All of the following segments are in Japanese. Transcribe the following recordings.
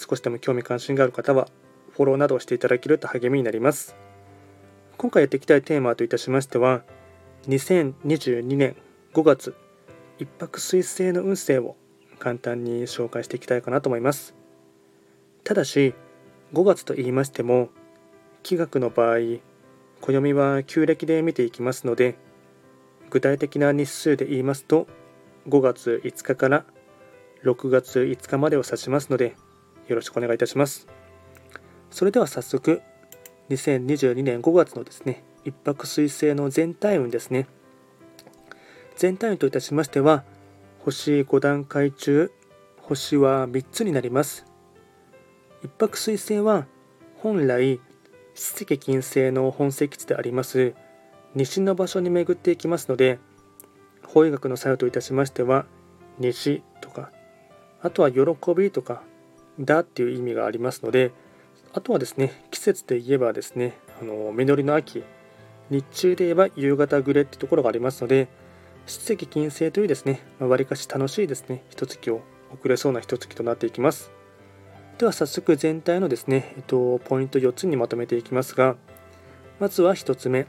少しでも興味関心がある方は、フォローなどをしていただけると励みになります。今回やっていきたいテーマといたしましては、2022年5月、一泊水星の運勢を簡単に紹介していきたいかなと思います。ただし、5月と言いましても、気学の場合、暦は旧暦で見ていきますので、具体的な日数で言いますと、5月5日から6月5日までを指しますので、よろしくお願いいたします。それでは早速、2022年5月のですね、一泊水星の全体運ですね。全体運といたしましては、星5段階中、星は3つになります。一泊水星は、本来、七石金星の本石地であります西の場所に巡っていきますので法医学の作用といたしましては西とかあとは喜びとかだっていう意味がありますのであとはですね季節で言えばですねあの実りの秋日中で言えば夕方暮れってところがありますので七石金星というですねわりかし楽しいですね一月を送れそうな一月となっていきますでは早速全体のですね、えっと、ポイント4つにまとめていきますが、まずは1つ目、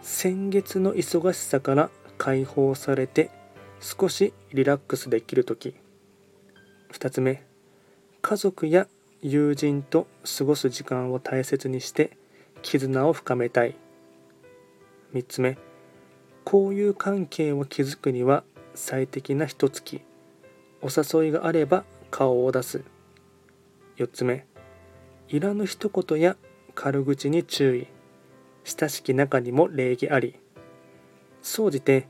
先月の忙しさから解放されて少しリラックスできるとき。2つ目、家族や友人と過ごす時間を大切にして絆を深めたい。3つ目、交友関係を築くには最適な一月。お誘いがあれば顔を出す。4つ目いらぬ一言や軽口に注意親しき中にも礼儀あり総じて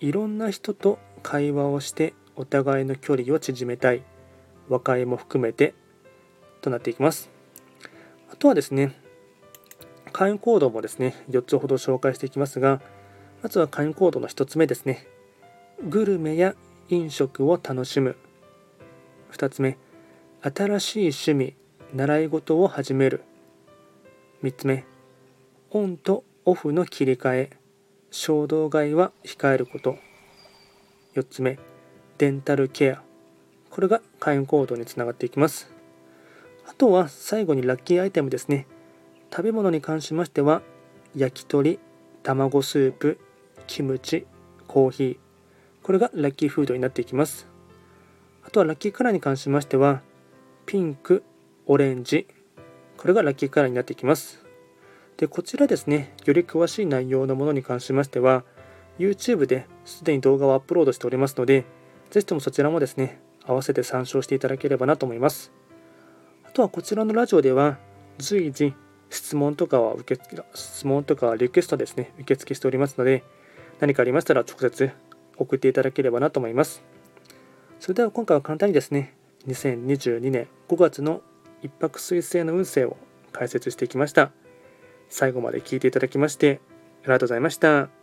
いろんな人と会話をしてお互いの距離を縮めたい和解も含めてとなっていきます。あとはですね会員行動もですね4つほど紹介していきますがまずは会員行動の1つ目ですね。グルメや飲食を楽しむ。2つ目新しい趣味習い事を始める。3つ目オンとオフの切り替え。衝動買いは控えること。4つ目デンタルケア。これが会員行動につながっていきます。あとは最後にラッキーアイテムですね。食べ物に関しましては焼き鳥卵スープキムチコーヒー。これがラッキーフードになっていきます。あとはラッキーカラーに関しましてはピンク、オレンジ、これがラッキーカラーになっていきます。で、こちらですね、より詳しい内容のものに関しましては、YouTube ですでに動画をアップロードしておりますので、ぜひともそちらもですね、合わせて参照していただければなと思います。あとはこちらのラジオでは、随時質問とかは受け質問とかリクエストですね、受付しておりますので、何かありましたら直接送っていただければなと思います。それでは今回は簡単にですね、2022年5月の一泊水星の運勢を解説してきました。最後まで聞いていただきましてありがとうございました。